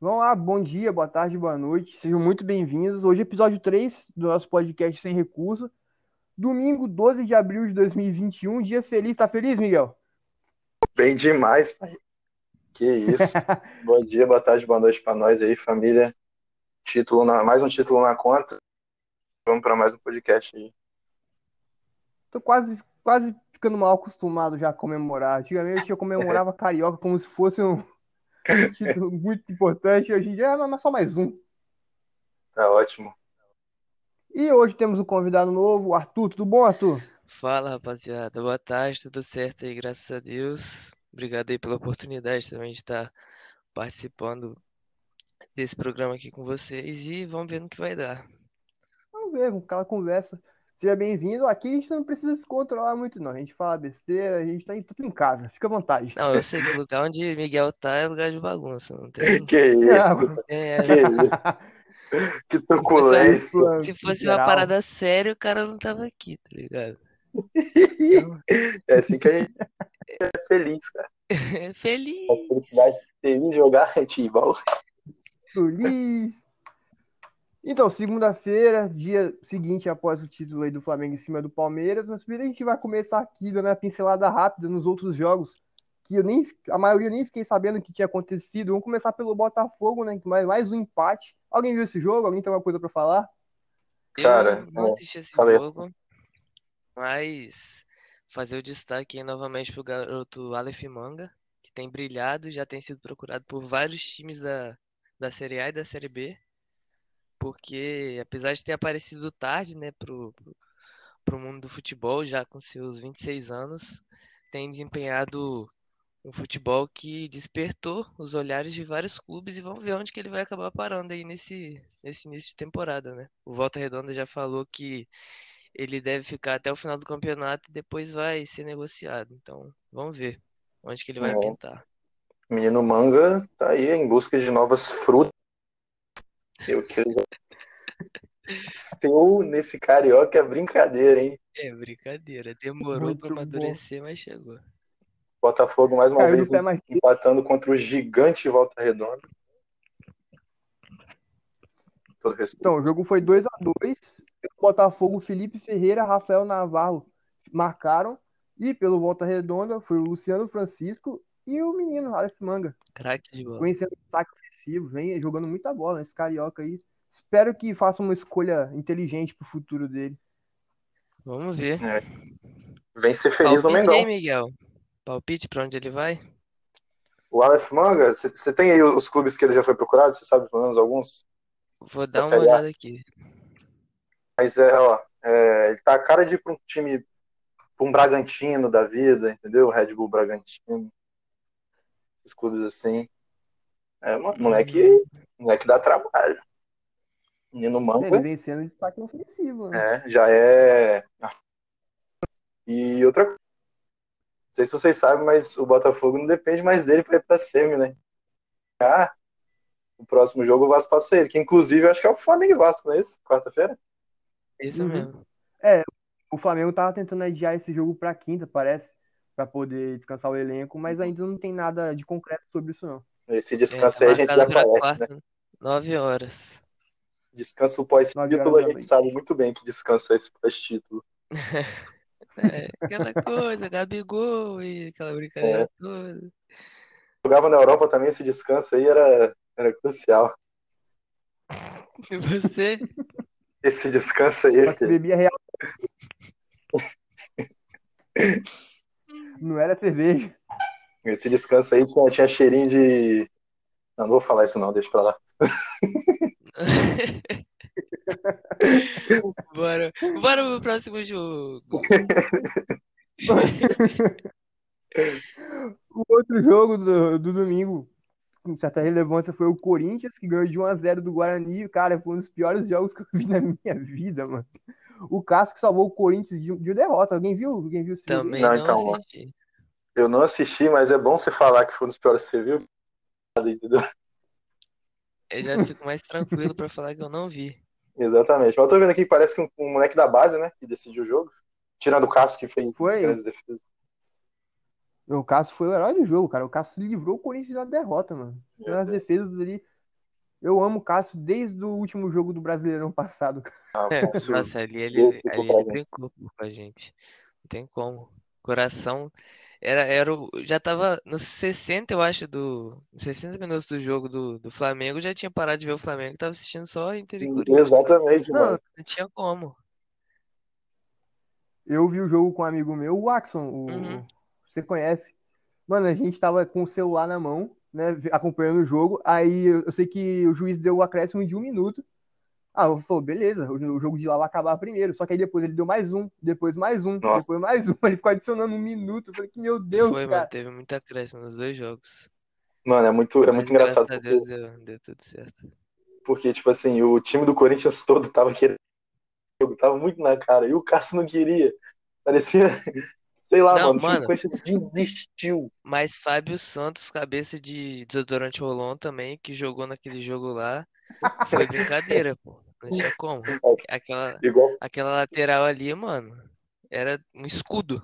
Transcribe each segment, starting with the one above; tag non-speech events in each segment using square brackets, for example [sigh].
Vamos lá, bom dia, boa tarde, boa noite, sejam muito bem-vindos. Hoje, episódio 3 do nosso podcast Sem Recurso. Domingo, 12 de abril de 2021, dia feliz. Tá feliz, Miguel? Bem demais, pai. Que isso. [laughs] bom dia, boa tarde, boa noite para nós aí, família. Título na... Mais um título na conta. Vamos para mais um podcast aí. Tô quase, quase ficando mal acostumado já a comemorar. Antigamente eu comemorava [laughs] Carioca como se fosse um título muito importante. Hoje em dia é só mais um. Tá ótimo. E hoje temos um convidado novo, o Arthur. Tudo bom, Arthur? Fala, rapaziada. Boa tarde, tudo certo aí, graças a Deus. Obrigado aí pela oportunidade também de estar participando desse programa aqui com vocês e vamos ver no que vai dar. Vamos ver, com aquela conversa. Seja bem-vindo. Aqui a gente não precisa se controlar muito, não. A gente fala besteira, a gente tá em, tudo em casa. Fica à vontade. Não, eu sei que o lugar onde Miguel tá é lugar de bagunça, não tem. [laughs] Que isso? É, Que isso? Que truculência. se fosse uma parada séria, o cara não tava aqui, tá ligado? É assim que a gente é feliz, cara. [laughs] Feliz! A felicidade de jogar [laughs] handball. Feliz. Então, segunda-feira, dia seguinte após o título aí do Flamengo em cima do Palmeiras, mas primeiro a gente vai começar aqui dando uma pincelada rápida nos outros jogos, que eu nem, a maioria eu nem fiquei sabendo o que tinha acontecido. Vamos começar pelo Botafogo, né? Mais, mais um empate. Alguém viu esse jogo? Alguém tem alguma coisa para falar? Cara, eu não assisti esse falei. jogo, mas fazer o destaque aí novamente pro garoto Aleph Manga, que tem brilhado e já tem sido procurado por vários times da, da Série A e da Série B, porque apesar de ter aparecido tarde, né, pro, pro, mundo do futebol, já com seus 26 anos, tem desempenhado um futebol que despertou os olhares de vários clubes e vamos ver onde que ele vai acabar parando aí nesse, nesse início de temporada, né? O Volta Redonda já falou que ele deve ficar até o final do campeonato e depois vai ser negociado. Então, vamos ver onde que ele vai É. pintar. Menino Manga tá aí em busca de novas frutas. Eu Seu nesse carioca é brincadeira, hein? É brincadeira, demorou Muito pra bom. amadurecer, mas chegou. Botafogo mais uma Caiu vez empatando contra o gigante Volta Redonda. Então, o jogo foi 2 a 2 O Botafogo, Felipe Ferreira, Rafael Navarro marcaram. E pelo Volta Redonda foi o Luciano Francisco e o menino, Aleph Manga. Craque de bola. conhecendo o saque ofensivo, vem jogando muita bola, esse carioca aí. Espero que faça uma escolha inteligente pro futuro dele. Vamos ver. Vem ser feliz no Palpite aí, Mengão. Miguel. Palpite pra onde ele vai? O Aleph Manga, você tem aí os clubes que ele já foi procurado? Você sabe pelo menos alguns? Vou dar Da uma olhada aqui. Mas é, ó, é, ele tá a cara de ir pra um time, pra um Bragantino da vida, entendeu? Red Bull Bragantino. Os clubes assim. É, mo- moleque, moleque dá trabalho. Menino Ele Manga, vem sendo destaque ofensivo, né? é, já é. E outra coisa, não sei se vocês sabem, mas o Botafogo não depende mais dele pra ir pra semi, né? Ah, o próximo jogo o Vasco passa ele, que inclusive eu acho que é o Flamengo e Vasco, não é isso? Quarta-feira? Isso Uhum. mesmo. O Flamengo tava tentando adiar esse jogo pra quinta, parece, pra poder descansar o elenco, mas ainda não tem nada de concreto sobre isso, não. Esse É, descanso tá aí a gente já marcado pra conhece, né? quarta, nove horas. Descanso pós-título, a gente sabe muito bem que descanso é esse pós-título. [laughs] É, aquela coisa, Gabigol e aquela brincadeira É. toda. Jogava na Europa também, esse descanso aí era, era crucial. E você? Esse descanso aí, filho. bebia real. Não era cerveja. Esse descanso aí tinha, tinha cheirinho de. Não, não vou falar isso não, deixa pra lá. [laughs] Bora, bora pro próximo jogo. [laughs] O outro jogo do, do domingo, com certa relevância, foi o Corinthians, que ganhou de 1 a 0 do Guarani. Cara, foi um dos piores jogos que eu vi na minha vida, mano. O que salvou o Corinthians de, de derrota. Alguém viu? Alguém viu? Também Não, não então, assisti. Eu não assisti, mas é bom você falar que foi um dos piores que você viu. Entendeu? Eu já fico mais tranquilo pra falar que eu não vi. Exatamente. Mas eu tô vendo aqui que parece que um, um moleque da base, né? Que decidiu o jogo. Tirando o Cássio, que fez Foi. grandes defesas. O Cássio foi o herói do jogo, cara. O Cássio livrou o Corinthians da derrota, mano. Nas defesas ali. Eu amo o Cássio desde o último jogo do Brasileirão passado. Ah, É, Cássio, nossa, ali ele, ali ele brincou com a gente. Não tem como. Coração. Era, era o, já tava nos 60, eu acho, do. Nos 60 minutos do jogo do, do Flamengo, já tinha parado de ver o Flamengo, tava assistindo só Inter e Corinthians. Exatamente, Não, mano. Não tinha como. eu vi o jogo com um amigo meu, o Axon, o... Uhum. você conhece. Mano, a gente tava com o celular na mão, né, acompanhando o jogo. Aí eu eu sei que o juiz deu o acréscimo de um minuto. Ah, eu falei, beleza, o jogo de lá vai acabar primeiro. Só que aí depois ele deu mais um, depois mais um, Nossa. depois mais um. [laughs] Ele ficou adicionando um minuto. Eu falei que, meu Deus, Foi, mano, cara. teve muita acréscimo nos dois jogos. Mano, é muito, é Mas muito engraçado graças a porque, Deus deu, deu tudo certo. porque, tipo assim, o time do Corinthians todo tava querendo o jogo, tava muito na cara. E o Cássio não queria. Parecia, [laughs] sei lá, Não, mano, o time do mano. Corinthians desistiu. Mas Fábio Santos, cabeça de desodorante Rolon também, que jogou naquele jogo lá, foi brincadeira, pô. Não tinha como. Aquela, Igual, aquela lateral ali, mano, era um escudo.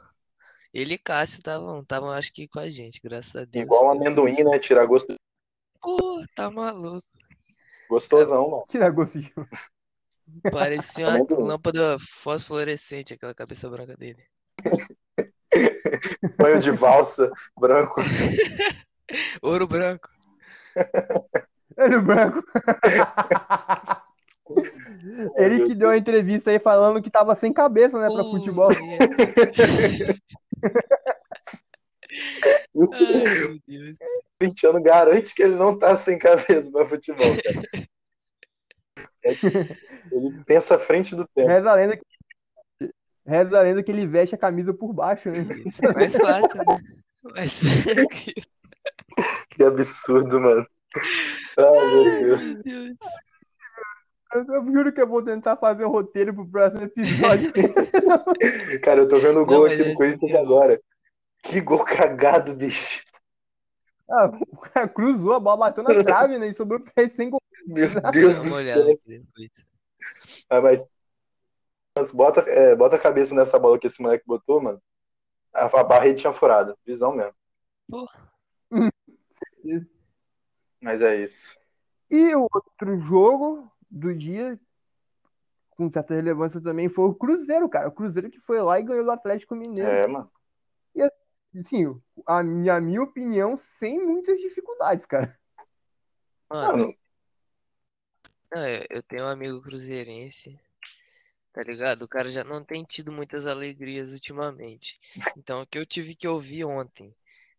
Ele e Cássio estavam, estavam, acho que com a gente, graças a Deus. igual um amendoim, né? Tirar gosto. Pô, tá maluco. Gostosão, mano. Tira gosto de. Parecia uma lâmpada fosforescente, aquela cabeça branca dele. [laughs] Banho de valsa, branco. [laughs] Ouro branco. [laughs] Olho branco. [laughs] Ele que deu a entrevista aí falando que tava sem cabeça, né, pra Pô, futebol. [laughs] Ai, meu Deus. Garante que ele não tá sem cabeça pra futebol, cara. É Ele pensa à frente do tempo. Reza a lenda que... Reza a lenda que ele veste a camisa por baixo, né? É mais fácil, né? Mas [laughs] Que absurdo, mano. [laughs] Ai, meu Deus. Meu Deus. Eu, juro que eu vou tentar fazer um roteiro pro próximo episódio. [laughs] Cara, eu tô vendo o Não, gol mas aqui do esse Corinthians é o- agora. Que gol cagado, bicho. Ah, o [laughs] cara cruzou, a bola bateu na trave, né? E sobrou pra ele sem gol. Meu Deus do céu. Ah, mas mas bota, é, bota a cabeça nessa bola que esse moleque botou, mano. A, a barreira tinha furado. Visão mesmo. Pô. Mas é isso. E o outro jogo do dia, com certa relevância também, foi o Cruzeiro, cara. O Cruzeiro que foi lá e ganhou do Atlético Mineiro. É, mano. Sim, a minha, a minha opinião, sem muitas dificuldades, cara. Mano, não, eu eu tenho um amigo cruzeirense, tá ligado? O cara já não tem tido muitas alegrias ultimamente. [laughs] Então, o que eu tive que ouvir ontem,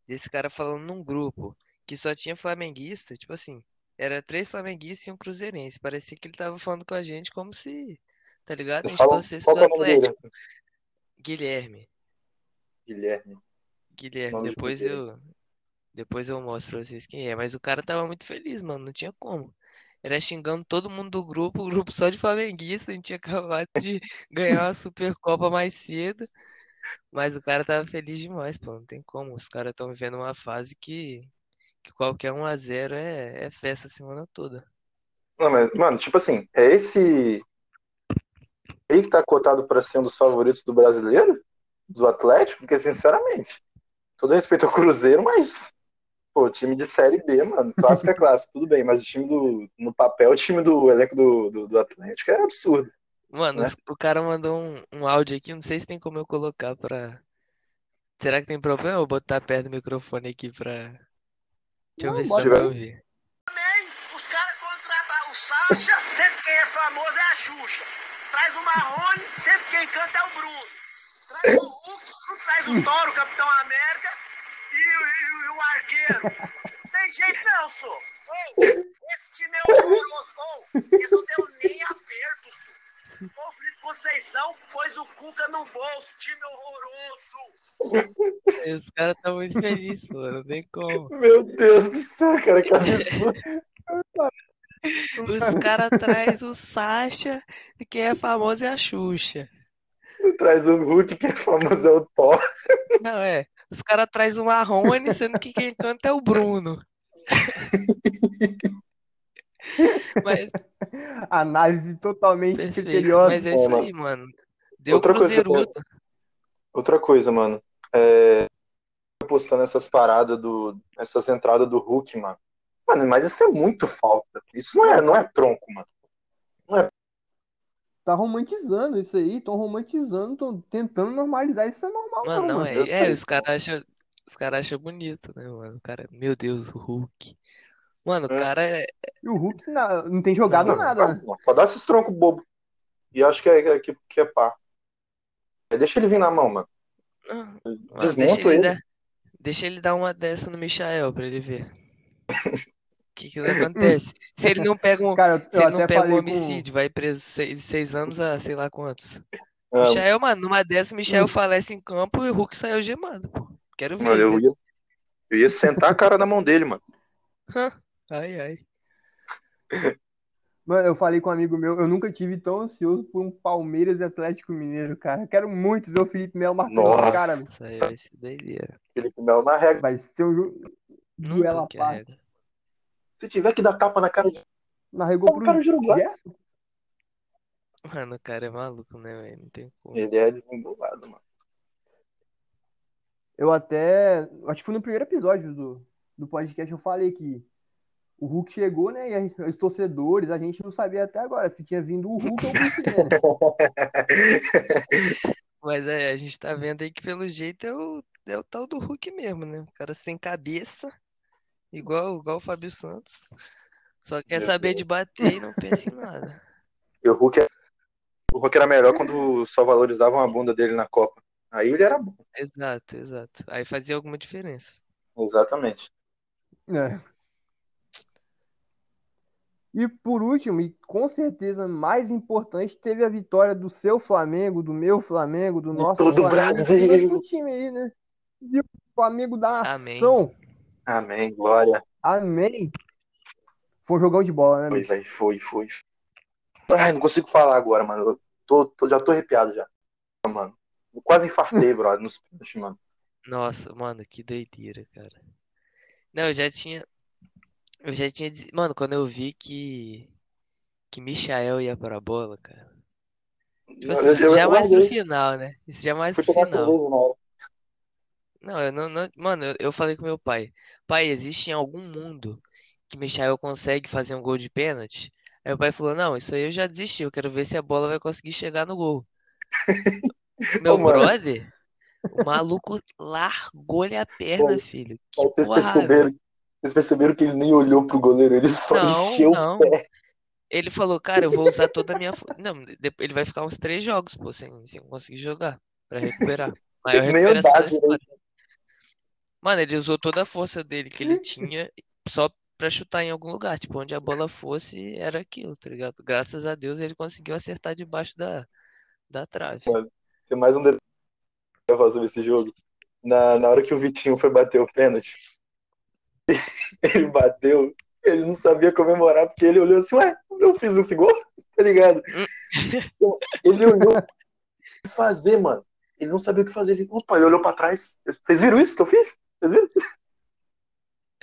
desse cara falando num grupo que só tinha flamenguista, tipo assim, era três flamenguistas e um cruzeirense. Parecia que ele tava falando com a gente como se, tá ligado? A gente fala, torcesse pro que é? Atlético. Guilherme. Guilherme. Guilherme, de depois português. eu, depois eu mostro pra vocês quem é. Mas o cara tava muito feliz, mano. Não tinha como. Era xingando todo mundo do grupo, o grupo só de flamenguista. A gente tinha acabado de [laughs] ganhar uma Supercopa mais cedo. Mas o cara tava feliz demais, pô. Não tem como. Os caras estão vivendo uma fase que, que qualquer 1 a 0 é, é festa a semana toda. Não, mas, mano, tipo assim, é esse aí que tá cotado pra ser um dos favoritos do brasileiro? Do Atlético? Porque, sinceramente, todo respeito ao Cruzeiro, mas, pô, time de Série B, mano, clássico é [laughs] clássico, tudo bem, mas o time do, no papel, o time do elenco do, do, do Atlético é absurdo. Mano, Né? o cara mandou um, um áudio aqui. Não sei se tem como eu colocar pra. Será que tem problema eu botar perto do microfone aqui pra. Deixa eu Não, ver se dá pra ouvir. também, os caras contratam o Sacha, sempre quem é famoso é a Xuxa. Traz o Marrone, sempre quem canta é o Bruno. Traz o Hulk, não traz o Toro, o Capitão América e, o- e e o arqueiro. Tem jeito não. Ô, esse time é horroroso. Ô, eles não deu nem aperto, Ô, Felipe Conceição pôs o Cuca no bolso, time horroroso. Os caras estão muito felizes, pô. Não tem como. Meu Deus do céu, cara, que absurdo. Os caras trazem o Sacha e quem é famoso é a Xuxa. Traz o Hulk, que é famoso é o Thor. Não, é. Os caras trazem o Marrone, sendo que quem canta é o Bruno. [laughs] [laughs] Mas, Análise totalmente perfeito. criteriosa. Mas é É, isso aí, mano. Deu Outra coisa. Outra coisa, mano. É... Postando essas paradas do. Essas entradas do Hulk, mano. Mano, mas isso é muito falta. Isso não é, não é tronco, mano. Tá romantizando isso aí, tão romantizando, tão tentando normalizar. Isso é normal, Mano, não, não mano. é. É, os caras acham. Os caras acham bonito, né, mano? O cara, meu Deus, o Hulk. Mano, o É. cara é. E o Hulk na- não tem jogado Não, nada, né? Pode dar esses troncos bobo. E acho que é, que, que é pá. Deixa ele vir na mão, mano. Não, mano, deixa Desmonta ele ele. dar. Deixa ele dar uma dessa no Michael pra ele ver. O que que acontece? Se ele não pega um. Cara, Se ele não pega um falei com. homicídio, vai preso seis, seis anos a sei lá quantos. Ah, Michael, mano, numa dessas, Hum. Michael falece em campo e o Hulk saiu gemado, pô. Quero ver. mano, eu ia, eu ia sentar a cara na mão dele, mano. Ai, ai. [laughs] Mano, eu falei com um amigo meu, eu nunca tive tão ansioso por um Palmeiras e Atlético Mineiro, cara. Eu quero muito ver o Felipe Melo marcando esse Nossa. cara. Vai ser doideira. Felipe Melo na regra. Vai ser um jogo. Duelo à parte. Se tiver que dar tapa na cara de. Narregou O cara pro de Uruguai. Gerson. Mano, o cara é maluco, né, velho? Não tem como. Ele é desembolado, mano. Eu até. Acho que foi no primeiro episódio do, do podcast eu falei que o Hulk chegou, né? E a- os torcedores, a gente não sabia até agora se tinha vindo o Hulk ou o Bruce Banner. [laughs] Mas é, a gente tá vendo aí que pelo jeito é o, é o tal do Hulk mesmo, né? O cara sem cabeça, igual, igual o Fábio Santos. Só quer Meu saber Deus. de bater e não pensa em nada. [laughs] E o Hulk, é- o Hulk era melhor quando só valorizavam a bunda dele na Copa. Aí ele era bom. Exato, exato. Aí fazia alguma diferença. Exatamente. É. E por último, e com certeza mais importante, teve a vitória do seu Flamengo, do meu Flamengo, do nosso todo o Flamengo, Brasil. e do time aí, né? E o Flamengo da Amém. nação. Amém, glória. Amém. Foi um jogão de bola, né, Foi, velho, foi, foi. Ai, não consigo falar agora, mano. Eu tô, tô- já tô arrepiado já. Mano. Eu quase infartei, [laughs] brother, nos pênaltis, mano. Nossa, mano, que doideira, cara. Não, eu já tinha. Eu já tinha. diz- Mano, quando eu vi que. Que Michael ia pra bola, cara. Tipo assim, Eu- isso eu- já é eu mais pro larguei. final, né? Isso já é mais Fui pro final. cerveja na hora. Não, eu não, não- Mano, eu, eu falei com meu pai. Pai, existe em algum mundo que Michael consegue fazer um gol de pênalti? Aí o pai falou, não, isso aí eu já desisti, eu quero ver se a bola vai conseguir chegar no gol. [laughs] Meu mano. brother, o maluco largou-lhe a perna, filho. Que porra, perceberam, vocês perceberam que ele nem olhou pro goleiro, ele só Não, encheu não. o pé. Ele falou, cara, eu vou usar toda a minha. Não, ele vai ficar uns três jogos, pô, sem, sem conseguir jogar, pra recuperar. Maior recuperação da história. Mano, ele usou toda a força dele que ele tinha só pra chutar em algum lugar. Tipo, onde a bola fosse, era aquilo, tá ligado? Graças a Deus ele conseguiu acertar debaixo da, da trave. Tem mais um detalhe que falar sobre esse jogo. Na, na hora que o Vitinho foi bater o pênalti, [laughs] ele bateu, ele não sabia comemorar, porque ele olhou assim, ué, eu fiz esse gol? [laughs] Tá ligado? Então, ele olhou o que fazer, mano. Ele não sabia o que fazer. Ele, opa, ele olhou pra trás. Vocês viram isso que eu fiz? Vocês viram?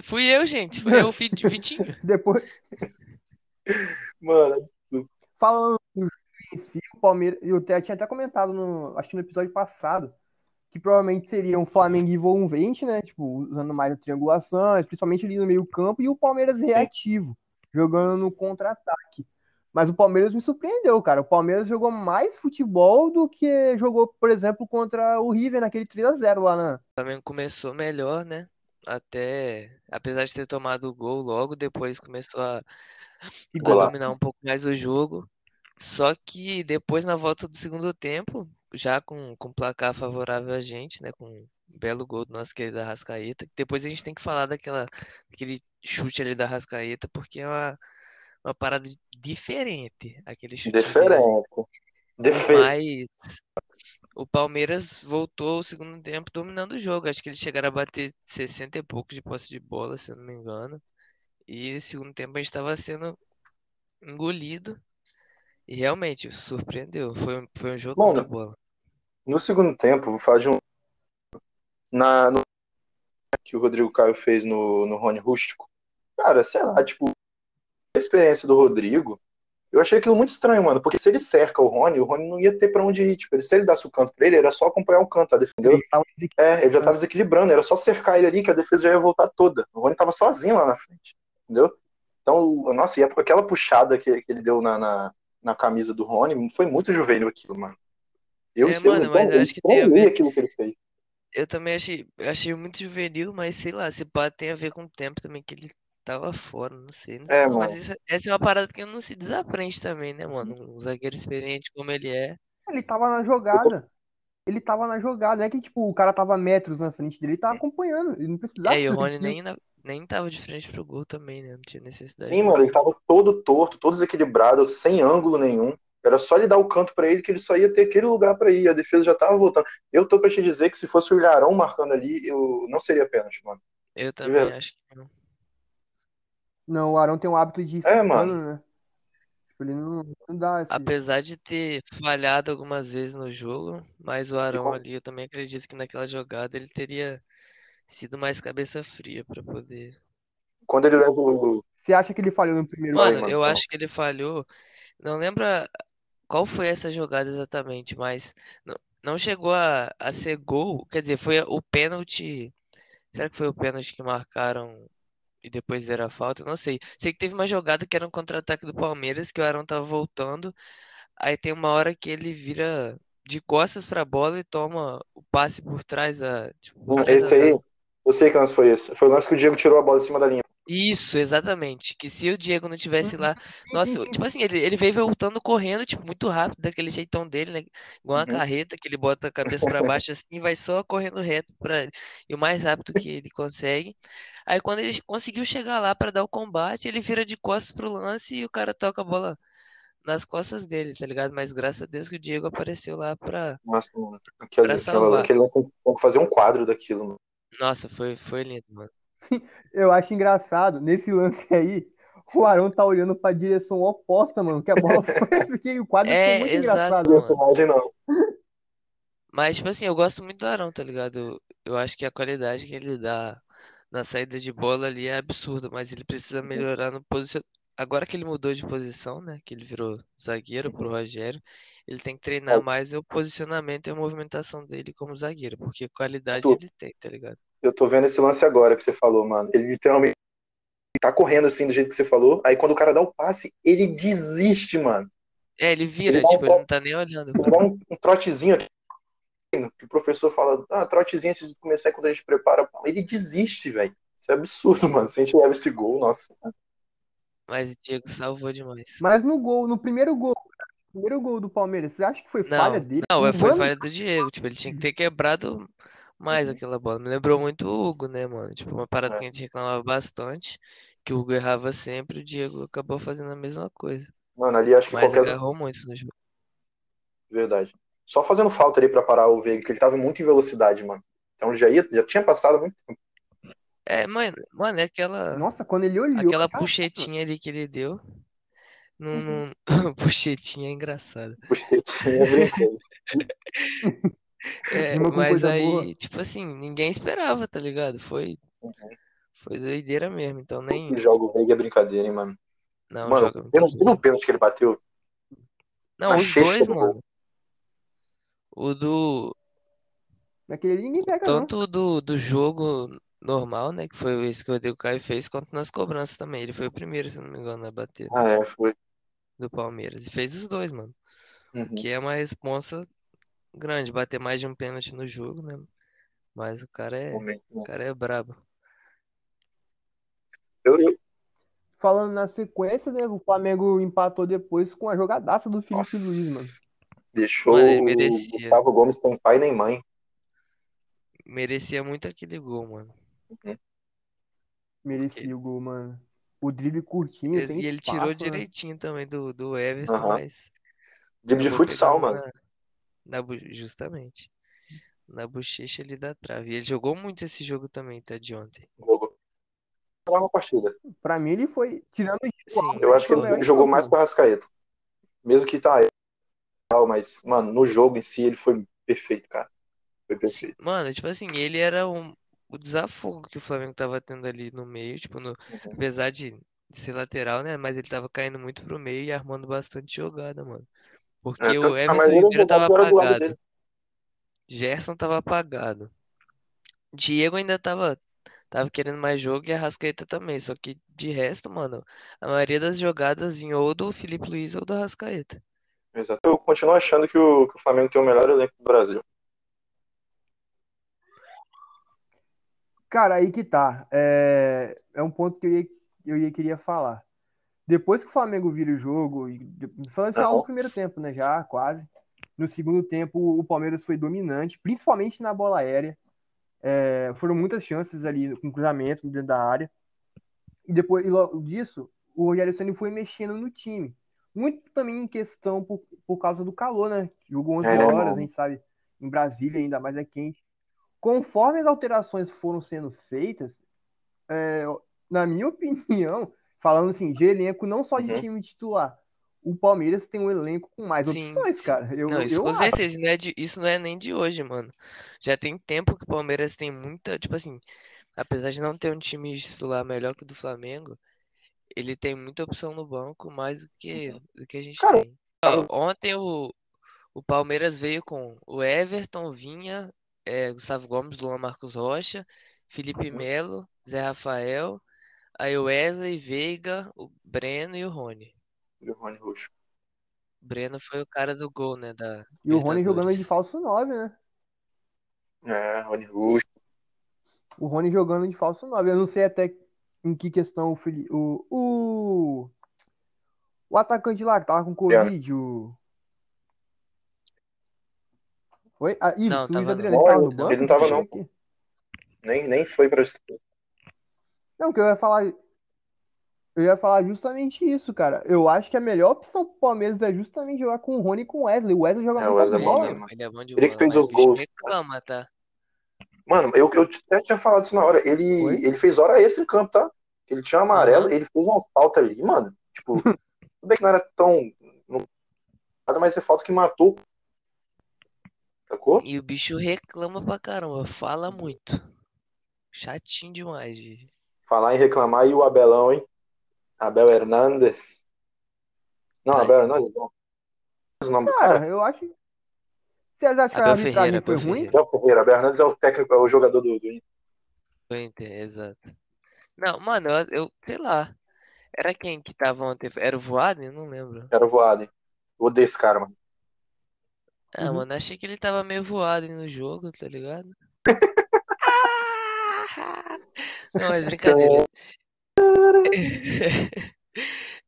Fui eu, gente. Fui eu, Vitinho. [laughs] Depois, Mano, falando do em si, o Palmeiras. Eu até- tinha até comentado, no, acho que no episódio passado, que provavelmente seria um Flamengo envolvente, né? Tipo, usando mais a triangulação, principalmente ali no meio-campo, e o Palmeiras reativo, jogando no contra-ataque. Mas o Palmeiras me surpreendeu, cara. O Palmeiras jogou mais futebol do que jogou, por exemplo, contra o River naquele 3x0 lá na. O Flamengo começou melhor, né? Até, apesar de ter tomado o gol logo, depois começou a, a dominar um pouco mais o jogo. Só que depois, na volta do segundo tempo, já com, com placar favorável a gente, né? Com um belo gol do nosso querido Arrascaeta. Depois a gente tem que falar daquela, daquele chute ali da Arrascaeta, porque é uma, uma parada diferente, aquele chute dele. diferente. Defesa. Mas o Palmeiras voltou o segundo tempo dominando o jogo. Acho que eles chegaram a bater 60 e pouco de posse de bola, se eu não me engano. E no segundo tempo a gente estava sendo engolido. E realmente surpreendeu. Foi, um- foi um jogo de bola. No segundo tempo, vou falar de um. Na, no... Que o Rodrigo Caio fez no, no Rony Rústico. Cara, sei lá, tipo, a experiência do Rodrigo, eu achei aquilo muito estranho, mano. Porque se ele cerca o Rony, o Rony não ia ter pra onde ir. Tipo, ele- se ele desse o canto pra ele, era só acompanhar o canto, tá? Defendeu? Ele É, ele já tava desequilibrando, era só cercar ele ali que a defesa já ia voltar toda. O Rony tava sozinho lá na frente. entendeu? Então, nossa, e aquela puxada que, que ele deu na, na, na camisa do Rony foi muito juvenil aquilo, mano. Eu, É, sei, mano, eu, mas eu eu acho que tem a ver- aquilo que ele fez. Eu também achei, achei muito juvenil, mas sei lá, se pá tem a ver com o tempo também que ele tava fora, não sei. Não, É, não, mas isso- essa é uma parada que não se desaprende também, né, mano? Um zagueiro experiente como ele é. Ele tava na jogada. Ele tava na jogada. Não é que, tipo, o cara tava metros na frente dele, ele tava acompanhando. Ele não precisava É, e o Rony aquilo. nem, na- nem tava de frente pro gol também, né? Não tinha necessidade. Sim, mano, ele tava todo torto, todo desequilibrado, sem ângulo nenhum. Era só ele dar o canto pra ele que ele só ia ter aquele lugar pra ir. A defesa já tava voltando. Eu tô pra te dizer que se fosse o Ilharão marcando ali, eu não seria pênalti, mano. Eu também acho que não. Não, o Arão tem um hábito de É, mano. né? Tipo, ele não, não dá esse... Apesar de ter falhado algumas vezes no jogo, mas o Arão ali, eu também acredito que naquela jogada ele teria sido mais cabeça fria pra poder. Quando ele leva o. Você acha que ele falhou no primeiro Mano, gol? mano, eu fala. acho que ele falhou. Não lembra qual foi essa jogada exatamente, mas não, não chegou a, a ser gol. Quer dizer, foi o pênalti. Será que foi o pênalti que marcaram e depois deram a falta? Não sei. Sei que teve uma jogada que era um contra-ataque do Palmeiras, que o Arão tava voltando. Aí tem uma hora que ele vira de costas pra bola e toma o passe por trás da, tipo, por trás da Esse aí. Eu sei que lance foi esse. Foi o lance que o Diego tirou a bola de cima da linha. Isso, exatamente. Que se o Diego não tivesse lá, Sim, Nossa, tipo assim, ele, ele veio voltando correndo, tipo, muito rápido, daquele jeitão dele, né? Igual uma Uhum. carreta que ele bota a cabeça pra baixo assim e vai só correndo reto para e o mais rápido que ele consegue. Aí quando ele conseguiu chegar lá pra dar o combate, ele vira de costas pro lance e o cara toca a bola nas costas dele, tá ligado? Mas graças a Deus que o Diego apareceu lá pra. Nossa, mano. Aquele, Pra aquela- salvar. aquele lance tem que fazer um quadro daquilo, mano. Nossa, foi, foi lindo, mano. Eu acho engraçado, nesse lance aí, o Arão tá olhando pra direção oposta, mano, que a bola [laughs] foi, porque o quadro É, ficou muito exato, engraçado. mano. Personagem não. Mas, tipo assim, eu gosto muito do Arão, tá ligado? Eu, eu acho que a qualidade que ele dá na saída de bola ali é absurda, mas ele precisa melhorar no posicionamento. Agora que ele mudou de posição, né? Que ele virou zagueiro pro Rogério, ele tem que treinar mais o posicionamento e a movimentação dele como zagueiro, porque qualidade Tu- ele tem, tá ligado? Eu tô vendo esse lance agora que você falou, mano. Ele literalmente tá correndo assim do jeito que você falou. Aí quando o cara dá o passe, ele desiste, mano. É, ele vira, Ele dá um tipo, ele não tá nem olhando. Ele dá um, um trotezinho aqui. Que o professor fala, ah, trotezinho antes de começar quando a gente prepara. Ele desiste, velho. Isso é absurdo, [laughs] mano. Se a gente leva esse gol, nossa. Mas o Diego salvou demais. Mas no gol, no primeiro gol, no primeiro gol do Palmeiras, você acha que foi falha Não, dele? não, é, foi Mano, falha do Diego. Tipo, ele tinha que ter quebrado mais aquela bola. Me lembrou muito o Hugo, né, mano? Tipo, uma parada É. que a gente reclamava bastante, que o Hugo errava sempre, o Diego acabou fazendo a mesma coisa. Mano, ali acho que Mas qualquer. agarrou muito no jogo. Verdade. Só fazendo falta ali pra parar o Veiga, que ele tava muito em velocidade, mano. Então ele já, ia, já tinha passado muito tempo. É, mano, mano, é aquela, Nossa, quando ele olhou. aquela cara, puxetinha ali que ele deu. Não, Uhum. não... [laughs] Puxetinha é engraçado. Porque tinha brincando. É, Rima com mas coisa aí, boa. tipo assim, ninguém esperava, tá ligado? Foi, foi doideira mesmo. Então nem. O Veiga é brincadeira, hein, mano. Não, mano, joga muito pênalti, bem. o pênalti que ele bateu. Não, os dois, gol. mano. O do. Naquele ali ninguém pega, não. Tanto do, do jogo normal, né? Que foi esse que o Rodrigo Caio fez, quanto nas cobranças também. Ele foi o primeiro, se não me engano, a bater Ah, é, foi. do Palmeiras. E fez os dois, mano. Uhum. Que é uma responsa grande, bater mais de um pênalti no jogo, né? Mas o cara é, Realmente, né? o cara é brabo. Eu, eu, Falando na sequência, né? O Flamengo empatou depois com a jogadaça do Felipe nossa, Luiz, mano. deixou Mano, ele o merecia. Gustavo Gomes sem pai nem mãe. Merecia muito aquele gol, mano. Merecia o gol, mano. O drible curtinho, E sem e ele espaço, tirou né? direitinho também do, do Everton, Aham. mas Drible de futsal, mano. na, na justamente. Na bochecha ali da trave. E ele jogou muito esse jogo também, tá? De ontem. Jogou. Uma partida. Pra mim, ele foi. Tirando Sim, Eu acho que foi o ele jogou mais com o Arrascaeta. Mesmo que tá, tal, mas, mano, no jogo em si ele foi perfeito, cara. Foi perfeito. Mano, tipo assim, ele era um, o desafogo que o Flamengo tava tendo ali no meio, tipo, no, Uhum. apesar de, de ser lateral, né? Mas ele tava caindo muito pro meio e armando bastante jogada, mano. Porque É, o Everton Ribeiro tava apagado. Gerson tava apagado. Diego ainda tava tava querendo mais jogo e a Rascaeta também. Só que de resto, mano, a maioria das jogadas vinha ou do Felipe Luiz ou do Rascaeta. Exato. Eu continuo achando que o, que o Flamengo tem o melhor elenco do Brasil. Cara, aí que tá. É, é um ponto que eu ia, eu ia queria falar. Depois que o Flamengo vira o jogo, falando no Aham. do primeiro tempo, né? Já, quase. No segundo tempo, o Palmeiras foi dominante, principalmente na bola aérea. É, foram muitas chances ali com cruzamento dentro da área. E depois e logo disso, o Rogério Ceni foi mexendo no time. Muito também em questão por, por causa do calor, né? Jogou 11 É, horas, a gente sabe, em Brasília ainda mais é quente. Conforme as alterações foram sendo feitas, é, na minha [laughs] opinião, falando assim, de elenco não só de Uhum. time titular, o Palmeiras tem um elenco com mais Sim, opções, sim. cara. Eu, Não, isso eu com acho. certeza. Não é de, isso não é nem de hoje, mano. Já tem tempo que o Palmeiras tem muita. Tipo assim, apesar de não ter um time titular melhor que o do Flamengo, ele tem muita opção no banco, mais do que, do que a gente Cara, tem. Ó, ontem o, o Palmeiras veio com o Everton, Vinha, é, Gustavo Gomes, Luan Marcos Rocha, Felipe Uhum. Melo, Zé Rafael, aí o Wesley, Veiga, o Breno e o Rony. E o Rony Russo. O Breno foi o cara do gol, né, da E o Rony jogando de falso 9, né? É, Rony Russo. O Rony jogando de falso 9. Eu não sei até em que questão o Fili- o, o, o atacante lá que tava com Covid, o. Foi? Ah, isso, Não, o Luiz Adriano, não. ele no Ele banco? não tava, não. aqui. Nem, nem foi pra esse. Não, que eu ia falar. Eu ia falar justamente isso, cara. Eu acho que a melhor opção pro Palmeiras é justamente jogar com o Rony e com o Wesley. O Wesley joga É, o muita Wesley é É, bola. ele, é, ele é bom de Ele que bola, fez mas os gols. reclama, tá? Mano, eu, eu até tinha falado isso na hora. Ele, ele fez hora extra em campo, tá? Ele tinha amarelo, Aham. ele fez umas faltas ali, mano. Tipo, [laughs] tudo bem que não era tão. Não, nada mais é falta que matou. Sacou? E o bicho reclama pra caramba, fala muito. Chatinho demais. de- Falar em reclamar e o Abelão, hein? Abel Hernandes. Não. Abel Hernandes não. Qual é o nome do cara? Cara, eu acho. Vocês acham que a Abel Ferreira, foi Abel ruim? Ferreira. Abel Ferreira. Abel Hernandes é o técnico, é o jogador do, do Inter. Eu entendo, exato. Não, mano, eu, eu sei lá. Era quem que tava ontem? Era o Voaden? Eu não lembro. Era o? Eu odeio esse cara, mano. Ah, Uhum. mano, achei que ele tava meio voado no jogo, tá ligado? [laughs] Não, mas brincadeira. [laughs]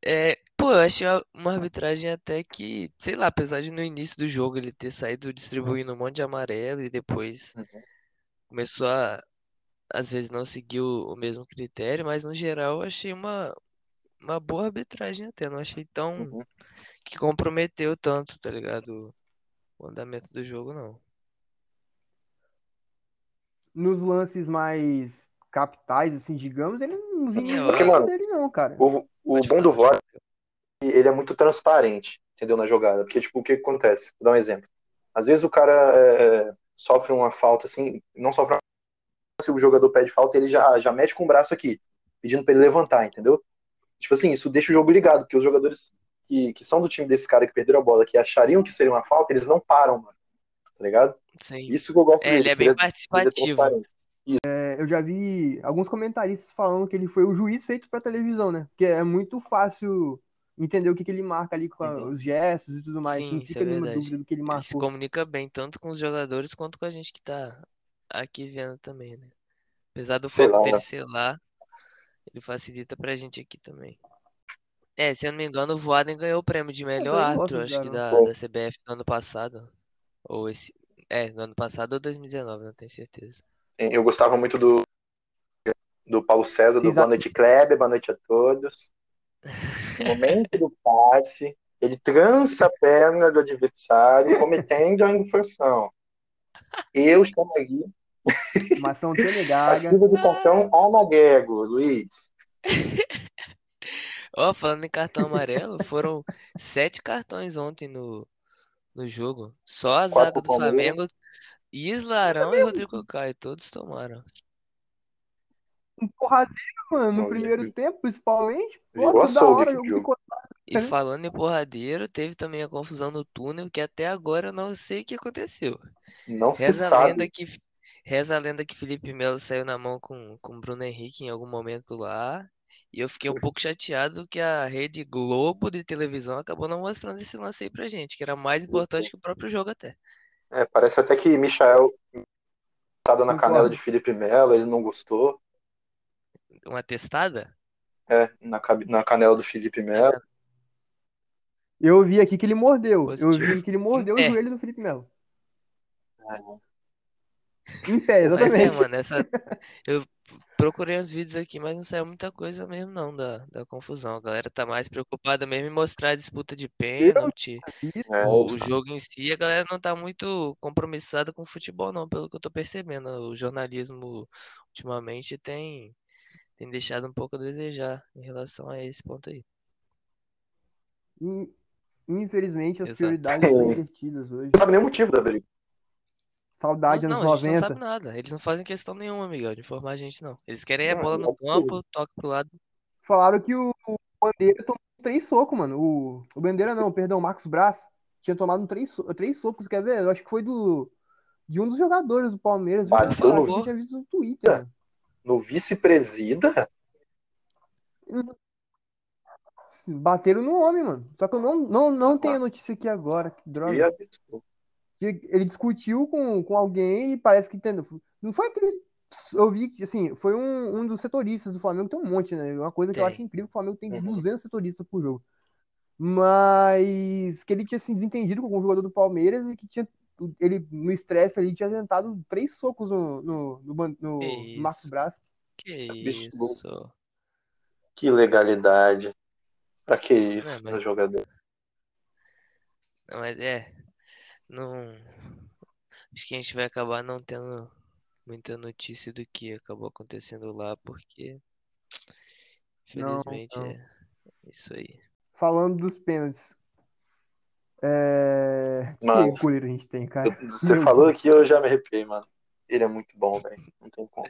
É, pô, eu achei uma, uma arbitragem até que, sei lá, apesar de no início do jogo ele ter saído distribuindo um monte de amarelo e depois Uhum. começou a, às vezes, não seguir o, o mesmo critério, mas no geral eu achei uma, uma boa arbitragem até. Não achei tão Uhum. que comprometeu tanto, tá ligado? O andamento do jogo, não. Nos lances mais capitais, assim, digamos, ele não vi Sim, nenhum eu- Porque, mano, dele, não, cara. O, o bom do VAR, ele é muito transparente, entendeu, na jogada. Porque, tipo, o que que acontece? Vou dar um exemplo. Às vezes o cara é, sofre uma falta, assim, não sofre uma se o jogador pede falta, ele já, já mete com o braço aqui, pedindo pra ele levantar, entendeu? Tipo assim, isso deixa o jogo ligado, porque os jogadores que, que são do time desse cara que perderam a bola, que achariam que seria uma falta, eles não param, mano. Tá ligado? Sim. Isso que eu gosto É, dele. ele é bem ele é participativo. transparente. É, eu já vi alguns comentaristas falando que ele foi o juiz feito pra televisão, né? Porque é muito fácil entender o que, que ele marca ali com a- Uhum. os gestos e tudo mais. Sim, não isso fica é nenhuma dúvida do que ele Ele se marcou. comunica bem, tanto com os jogadores quanto com a gente que tá aqui vendo também, né? Apesar do Sei foco lá, dele né? ser lá, ele facilita pra gente aqui também. É, se eu não me engano, o Voaden ganhou o prêmio de melhor árbitro, gosto do acho que da, da CBF no ano passado. Ou esse. É, no ano passado ou 2019, não tenho certeza. Eu gostava muito do, do Paulo César, do Exato. Boa Noite Kleber, boa noite a todos. No momento do passe, ele trança a perna do adversário, cometendo a infração. Eu chamaria Mação a [laughs] Tenegaga. Silva do cartão Almaguego, Luiz. Ó, falando em cartão amarelo, foram sete cartões ontem no, no jogo. Só a zaga do. Flamengo, Islarão e Rodrigo Caio, todos tomaram. Um porradeiro, mano, no Não, primeiro tempo, principalmente. Pô, toda açougue hora do jogo. E falando em porradeiro, teve também a confusão no túnel, que até agora eu não sei o que aconteceu. Não se Reza a sabe. lenda que, Reza a lenda que Felipe Melo saiu na mão com com Bruno Henrique em algum momento lá. E eu fiquei um pouco chateado que a Rede Globo de televisão acabou não mostrando esse lance aí pra gente, que era mais importante que o próprio jogo até. É, parece até que Michael passada na canela de Felipe Melo, ele não gostou. Uma testada? É, na, cabe- na canela do Felipe Melo. Eu vi aqui que ele mordeu. Eu Positivo. vi que ele mordeu [laughs] É. o joelho do Felipe Melo. [laughs] Em pé, Mas é, exatamente. mano, essa. Eu procurei os vídeos aqui, mas não saiu muita coisa mesmo, não, da, da confusão. A galera tá mais preocupada mesmo em mostrar a disputa de pênalti. É, O, jogo em si, a galera não tá muito compromissada com o futebol, não, pelo que eu tô percebendo. O jornalismo ultimamente tem, tem deixado um pouco a desejar em relação a esse ponto aí. In- Infelizmente, as Exato. prioridades são [laughs] invertidas hoje. não sabe nem o motivo da briga. Saudade Não, anos não, a gente não 90. sabe nada. Eles não fazem questão nenhuma, Miguel, de informar a gente, não. Eles querem a Não, bola no é possível. campo, toque pro lado. Falaram que o Bandeira tomou três socos, mano. O, o Bandeira não, perdão, o Marcos Braz tinha tomado um três, so- três socos, quer ver? Eu acho que foi do de um dos jogadores do Palmeiras. Bateu Eu no- tinha visto no Twitter, mano. No vice-presida? Bateram no homem, mano. Só que eu não, não, não tenho a notícia aqui agora. Que droga. Ele discutiu com, com alguém e parece que entendeu. Não foi aquele. Eu vi que, assim, foi um, um dos setoristas do Flamengo, tem um monte, né? Uma coisa que eu Tem. acho incrível: que o Flamengo tem Uhum. 200 setoristas por jogo. Mas que ele tinha se desentendido com o jogador do Palmeiras e que tinha. Ele, no estresse, ali, tinha tentado três socos no, no, no, no, Que no Marcos isso. Braz. Que isso. Que legalidade. Pra que isso É, mas- no jogador? Não, mas é. Não. Acho que a gente vai acabar não tendo muita notícia do que acabou acontecendo lá, porque. Não, Infelizmente não. é isso aí. Falando dos pênaltis. É... Mano. Que goleiro a gente tem, cara? Você Meu falou aqui, eu já me arrepiei, mano. Ele é muito bom, velho. Não tem como.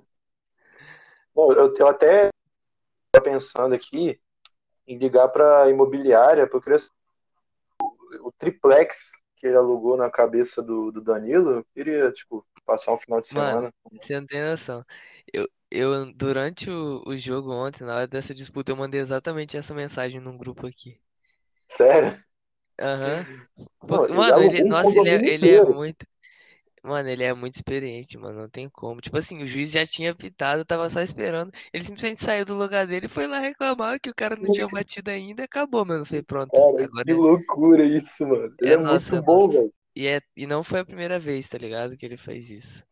Bom, eu, eu até tava pensando aqui em ligar pra imobiliária, porque eu queria o triplex que ele alugou na cabeça do, do Danilo, eu queria, tipo, passar um final de Mano. semana. Você não tem noção. Eu, eu durante o, o jogo ontem, na hora dessa disputa, eu mandei exatamente essa mensagem num grupo aqui. Sério? Aham. Ele Mano, ele, nossa, ele é, ele é muito. Mano, ele é muito experiente, mano. Não tem como. Tipo assim, o juiz já tinha pitado, tava só esperando. Ele simplesmente saiu do lugar dele e foi lá reclamar que o cara não tinha [laughs] batido ainda e acabou, mano. Foi pronto. Cara, Agora que loucura isso, mano. Ele É é, nossa, muito bom, velho. E, é, e não foi a primeira vez, tá ligado? Que ele faz isso.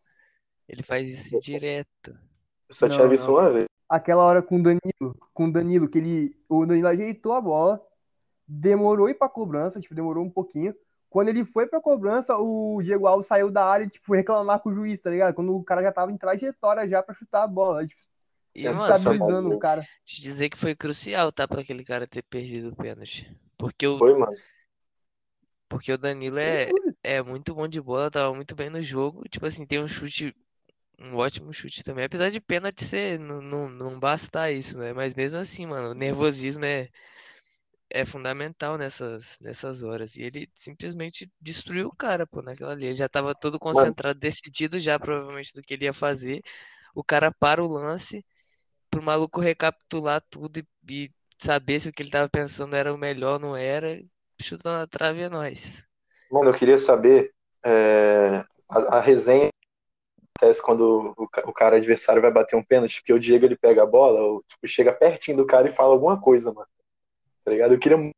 Ele faz isso direto. Eu só tinha visto uma vez. aquela hora com o Danilo, com o Danilo, que ele, o Danilo ajeitou a bola, demorou ir pra cobrança, tipo, demorou um pouquinho. Quando ele foi pra cobrança, o Diego Alves saiu da área e, tipo, foi reclamar com o juiz, tá ligado? Quando o cara já tava em trajetória já pra chutar a bola, tipo, E, mano, estabilizando o cara. te dizer que foi crucial, tá? Pra aquele cara ter perdido o pênalti. Porque o, Foi, mano. porque o Danilo é, é muito bom de bola, tava muito bem no jogo. Tipo assim, tem um chute, um ótimo chute também. Apesar de pênalti ser, não, não, não basta isso, né? Mas mesmo assim, mano, o nervosismo é, é fundamental nessas, nessas horas. E ele simplesmente destruiu o cara, pô, naquela ali. Ele já tava todo concentrado, decidido já, provavelmente, do que ele ia fazer. O cara para o lance pro maluco recapitular tudo e, e saber se o que ele tava pensando era o melhor, não era. Chuta na trave é nóis. Mano, eu queria saber é, a, a resenha acontece quando o, o cara adversário vai bater um pênalti, porque o Diego ele pega a bola, ou, tipo, chega pertinho do cara e fala alguma coisa, mano. Tá ligado? Eu queria muito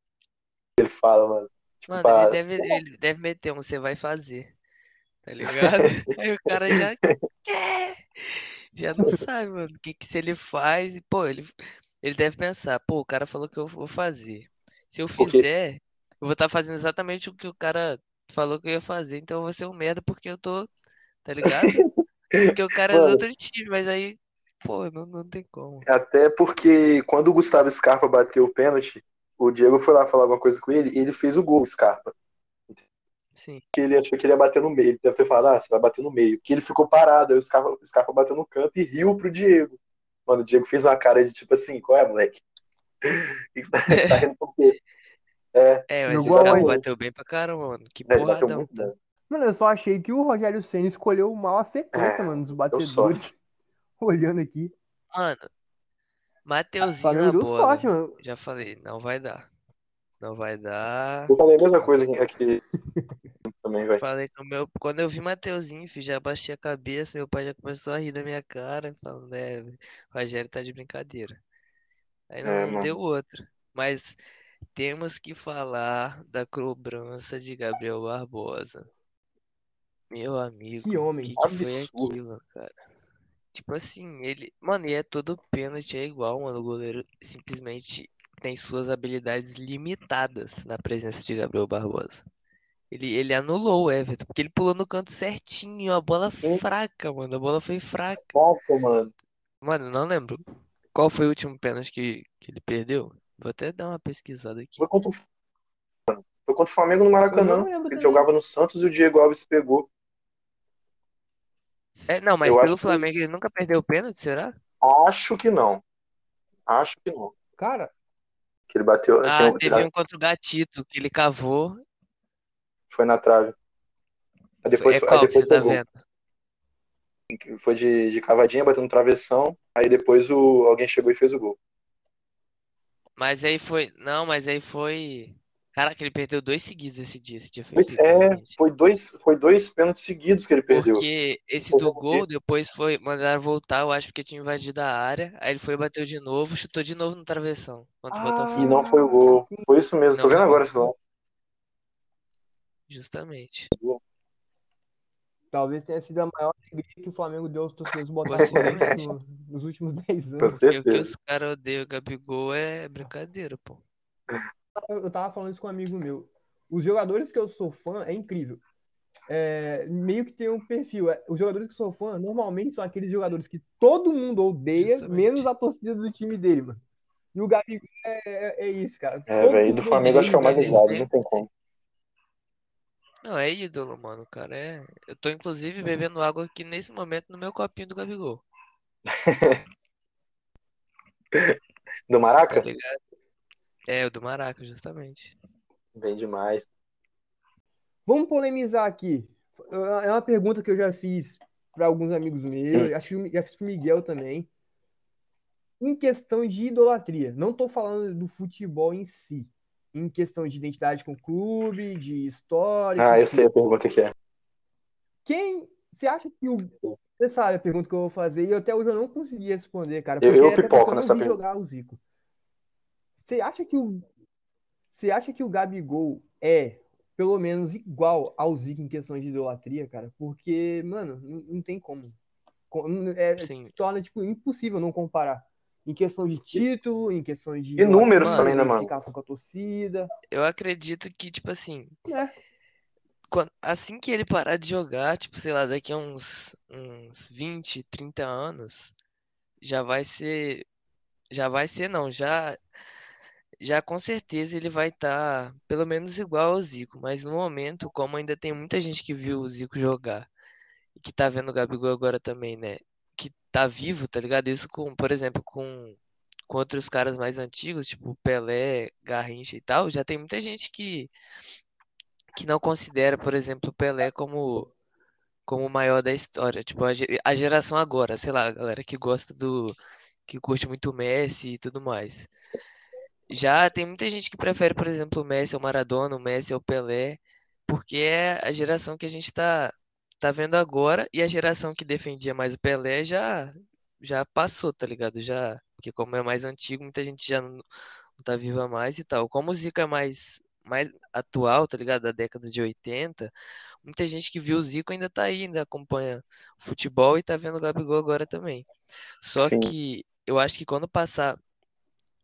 que ele fala, mano. Tipo, Mano, pra- ele deve, ele deve meter um, você vai fazer. Tá ligado? [laughs] Aí o cara já quer. Já não sabe, mano, o que, que se ele faz. E, pô, ele, ele deve pensar, pô, o cara falou que eu vou fazer. Se eu fizer, eu vou estar fazendo exatamente o que o cara falou que eu ia fazer. Então eu vou ser um merda porque eu tô. Tá ligado? Porque o cara é do Mano. outro time, mas aí, pô, não, não tem como. Até porque quando o Gustavo Scarpa bateu o pênalti, o Diego foi lá falar alguma coisa com ele e ele fez o gol, Scarpa. Sim. Que ele achou que ele ia bater no meio. Ele deve ter falado, ah, você vai bater no meio. Que ele ficou parado, aí o Scarpa, o Scarpa bateu no canto e riu pro Diego. Mano, o Diego fez uma cara de tipo assim, qual é, moleque? O que você tá, tá rindo por quê? É, mas No o Scarpa bateu bem pra caramba, mano. Que É, porradão, muito tá? Mano, eu só achei que o Rogério Senna escolheu mal a sequência, É, mano, dos batedores. [laughs] Olhando aqui. Mano, Mateuzinho na bola. sorte, mano. Já falei, não vai dar. Não vai dar. Eu falei a mesma coisa aqui- [laughs] também, velho. Falei que o meu. Quando eu vi Mateuzinho, filho, já baixei a cabeça, meu pai já começou a rir da minha cara, falando, é, o Rogério tá de brincadeira. Aí não, É, não deu outra. Mas temos que falar da cobrança de Gabriel Barbosa. Meu amigo, Que homem. que que foi aquilo, cara? Tipo assim, ele. Mano, e é todo pênalti, é igual, mano. O goleiro simplesmente tem suas habilidades limitadas na presença de Gabriel Barbosa. Ele, ele anulou o Everton, porque ele pulou no canto certinho, a bola fraca, mano. A bola foi fraca. Foca, mano. Mano, não lembro. Qual foi o último pênalti que, que ele perdeu? Vou até dar uma pesquisada aqui. Foi contra o Foi contra o Flamengo no Maracanã. Ele também. jogava no Santos e o Diego Alves pegou. É, não, mas Eu pelo acho que- Flamengo ele nunca perdeu o pênalti, será? Acho que não. Acho que não. Cara, Que ele bateu. Ah, um- teve um contra o Gatito, que ele cavou. Foi na trave. Aí depois, É aí qual que depois você tá pegou. vendo? Foi de, de cavadinha, bateu no travessão. Aí depois o, alguém chegou e fez o gol. Mas aí foi. Não, mas aí foi. Caraca, ele perdeu dois seguidos esse dia. Esse dia foi Pois é, foi dois, foi dois pênaltis seguidos que ele perdeu. Porque esse Foi do gol, depois foi. Mandaram voltar, eu acho, porque tinha invadido a área. Aí ele foi, bateu de novo, chutou de novo no travessão. Contra o Ah, Botafogo. E não foi o gol. Foi isso mesmo. Tô Não vendo foi. agora esse lance. Justamente. talvez tenha sido a maior alegria que o Flamengo deu aos torcedores no- nos últimos [laughs] 10 Com anos. Porque o que os caras odeiam o Gabigol é brincadeira, pô. [laughs] Eu tava falando isso com um amigo meu. Os jogadores que eu sou fã é incrível. É, meio que tem um perfil. É, os jogadores que eu sou fã normalmente são aqueles jogadores que todo mundo odeia, Justamente. menos a torcida do time dele, mano. E o Gabigol é, é, é isso, cara. É, velho. E do Flamengo acho que é o mais odiado. Não tem como. Não, é ídolo, mano, cara. É... Eu tô inclusive bebendo água aqui nesse momento no meu copinho do Gabigol. [laughs] Do Tá Maraca? ligado? É, o do Maraca, justamente. Bem demais. Vamos polemizar aqui. É uma pergunta que eu já fiz para alguns amigos meus, acho que já fiz pro Miguel também. Em questão de idolatria, não estou falando do futebol em si, em questão de identidade com o clube, de história. Ah, eu sei a pergunta que é. Quem você acha que o você sabe a pergunta que eu vou fazer e até hoje eu não consegui responder, cara, Eu- porque eu até pipoco nessa pergunta. jogar o Zico. Você acha que o você acha que o Gabigol é pelo menos igual ao Zico em questão de idolatria, cara? Porque, mano, não, não tem como. Com- É, Sim. se torna tipo impossível não comparar. Em questão de título, em questão de E números idolatria, também, né, mano? com a torcida. Eu acredito que, tipo assim, É. quando- assim que ele parar de jogar, tipo, sei lá, daqui a uns, uns 20, 30 anos, já vai ser. Já vai ser, não, já. Já com certeza ele vai estar pelo menos igual ao Zico, mas no momento, como ainda tem muita gente que viu o Zico jogar e que tá vendo o Gabigol agora também, né? Que tá vivo, tá ligado? Isso com, por exemplo, com, com outros caras mais antigos, tipo Pelé, Garrincha e tal, já tem muita gente que, que não considera, por exemplo, Pelé como, como o maior da história. Tipo, a, a geração agora, sei lá, a galera que gosta do. que curte muito Messi e tudo mais. Já tem muita gente que prefere, por exemplo, o Messi ao Maradona, o Messi ao Pelé, porque é a geração que a gente tá, tá vendo agora, e a geração que defendia mais o Pelé já, já passou, tá ligado? Já, porque como é mais antigo, muita gente já não, não tá viva mais e tal. Como o Zico é mais, mais atual, tá ligado? Da década de 80, muita gente que viu o Zico ainda tá aí, ainda acompanha o futebol e tá vendo o Gabigol agora também. Só Sim. que eu acho que quando passar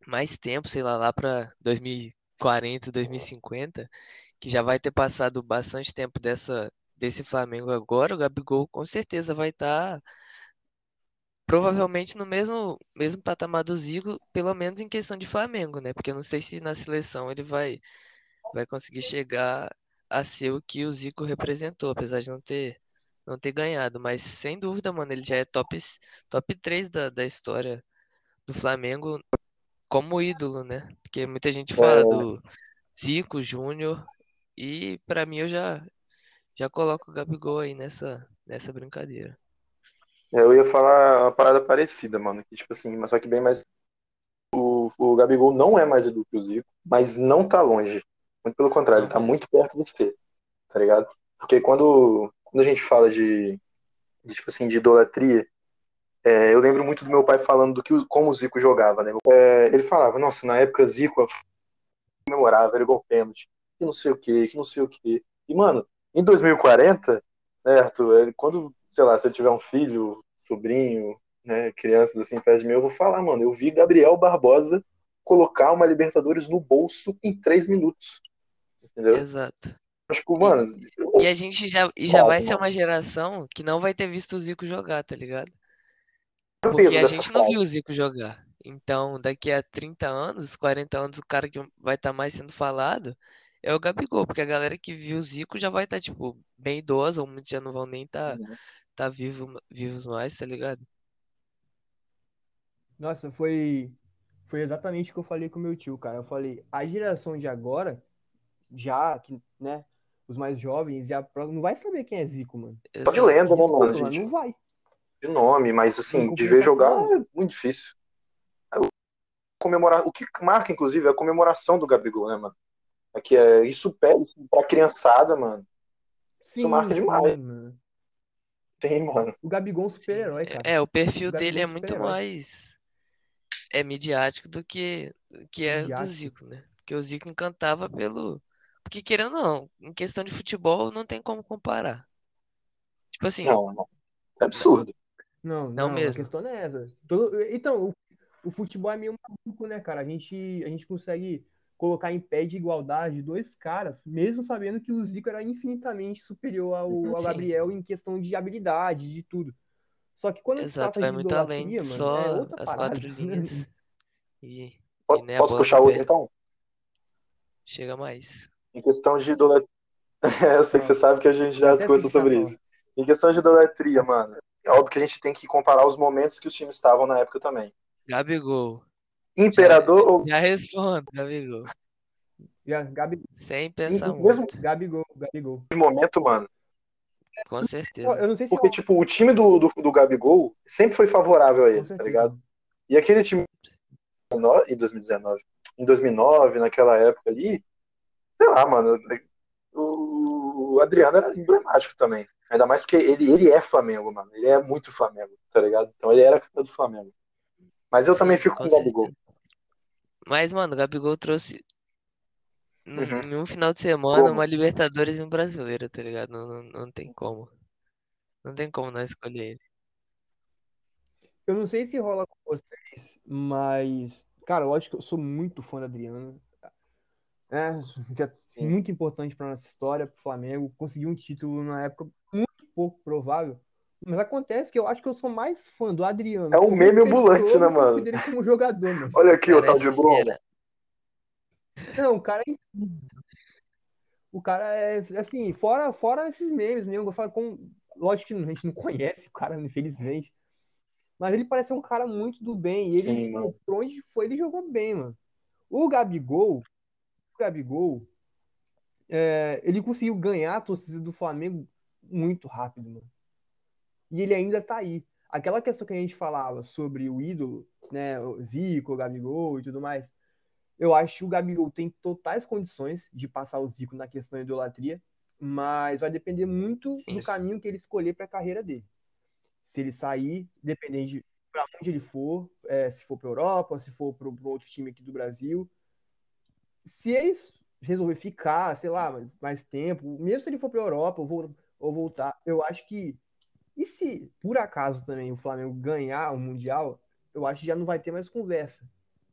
mais tempo, sei lá, lá para 2040, 2050, que já vai ter passado bastante tempo dessa desse Flamengo agora, o Gabigol com certeza vai estar provavelmente no mesmo mesmo patamar do Zico, pelo menos em questão de Flamengo, né? Porque eu não sei se na seleção ele vai vai conseguir chegar a ser o que o Zico representou, apesar de não ter não ter ganhado, mas sem dúvida, mano, ele já é top top 3 da, da história do Flamengo como ídolo, né? Porque muita gente fala É. do Zico, Júnior, e pra mim eu já já coloca o Gabigol aí nessa, nessa brincadeira. Eu ia falar uma parada parecida, mano. Que, tipo assim, mas só que bem mais. O, o Gabigol não é mais edu que o Zico, mas não tá longe. Muito pelo contrário, ele tá Uhum. muito perto de ser, tá ligado? Porque quando, quando a gente fala de, de, tipo assim, de idolatria, é, eu lembro muito do meu pai falando do que como o Zico jogava, né? É, ele falava, nossa, na época Zico eu comemorava, era igual pênalti, que não sei o que, que não sei o que. E, mano, em 2040, né, Arthur, é, quando, sei lá, se eu tiver um filho, sobrinho, né, crianças assim perto de mim, eu vou falar, mano, eu vi Gabriel Barbosa colocar uma Libertadores no bolso em três minutos. Entendeu? Exato. Tipo, mano, E a gente já, e já Claro, vai ser mano. uma geração que não vai ter visto o Zico jogar, tá ligado? Porque a gente não viu o Zico jogar. Então, daqui a 30 anos, 40 anos, o cara que vai estar mais sendo falado é o Gabigol, porque a galera que viu o Zico já vai estar, tipo, bem idosa, ou muitos já não vão nem estar Uhum. tá vivo, vivos mais, tá ligado? Nossa, foi, foi exatamente o que eu falei com meu tio, cara. Eu falei, a geração de agora, já, que, né, os mais jovens, já não vai saber quem é Zico, mano. Só de lenda, né, mano, não vai. De nome, mas assim, de ver jogar é muito difícil. O- Comemorar, o que marca, inclusive, é a comemoração do Gabigol, né, mano? É que é, isso pega isso pra criançada, mano. Sim, marca sim, demais. mano. Tem, mano. O Gabigol é um super-herói, cara. É, o perfil O dele é é muito mais é midiático do que que é o do Midiático. Zico, né? Porque o Zico encantava pelo porque querendo ou não, em questão de futebol não tem como comparar. Tipo assim, Não, não. É absurdo. Não, Não não, a mesmo. questão não é essa. Todo- Então, o, o futebol é meio maluco, né, cara? A gente, a gente consegue colocar em pé de igualdade dois caras, mesmo sabendo que o Zico era infinitamente superior ao, ao. Gabriel em questão de habilidade, de tudo. Só que quando exato, vai de muito além mano, só é outra as parada. quatro linhas [laughs] e, e Posso, a posso puxar outro, então? chega mais. Em questão de idolatria. [laughs] eu sei que você sabe que a gente já conversou sobre isso. Em questão de idolatria, mano, é óbvio que a gente tem que comparar os momentos que os times estavam na época também. Gabigol. Imperador ou Já respondo, Gabigol. Já, Gabi, Sem pensar em- mesmo muito. Gabigol, Gabigol. de momento, mano? Com Eu, certeza. eu não sei se Porque, tipo, o time do, do, do Gabigol sempre foi favorável a ele, tá ligado? E aquele time em 2019, em 2009, naquela época ali, sei lá, mano, o Adriano era emblemático também. Ainda mais porque ele, ele é Flamengo, mano. Ele é muito Flamengo, tá ligado? Então ele era cara do Flamengo. Mas eu Sim, também fico com com o Gabigol. Mas, mano, o Gabigol trouxe num- Uhum. em um final de semana Como? uma Libertadores e um Brasileiro, tá ligado? Não, não, não tem como. Não tem como não escolher ele. Eu não sei se rola com vocês, mas, cara, lógico que eu sou muito fã do Adriano. É, já Sim. muito importante para nossa história, pro Flamengo. Conseguiu um título na época muito pouco provável. Mas acontece que eu acho que eu sou mais fã do Adriano É um meme ambulante, né, mano? dele como jogador, mano. Olha aqui o tal Parece de Bruno. era. Não, o cara é. O cara é assim, fora, fora esses memes mesmo. Eu falo com. Lógico que a gente não conhece o cara, infelizmente. Mas ele parece um cara muito do bem. E ele, Sim, mano. por onde foi, ele jogou bem, mano. O Gabigol, o Gabigol, é, ele conseguiu ganhar a torcida do Flamengo muito rápido, mano. E ele ainda tá aí. Aquela questão que a gente falava sobre o ídolo, né, o Zico, o Gabigol e tudo mais, eu acho que o Gabigol tem totais condições de passar o Zico na questão de idolatria, mas vai depender muito Sim, do sim. caminho que ele escolher para a carreira dele. Se ele sair, dependendo de para onde ele for, é, se for para Europa, se for para outro time aqui do Brasil. Se ele resolver ficar, sei lá, mais, mais tempo, mesmo se ele for para Europa ou, vol- ou voltar, eu acho que. E se por acaso também o Flamengo ganhar o Mundial, eu acho que já não vai ter mais conversa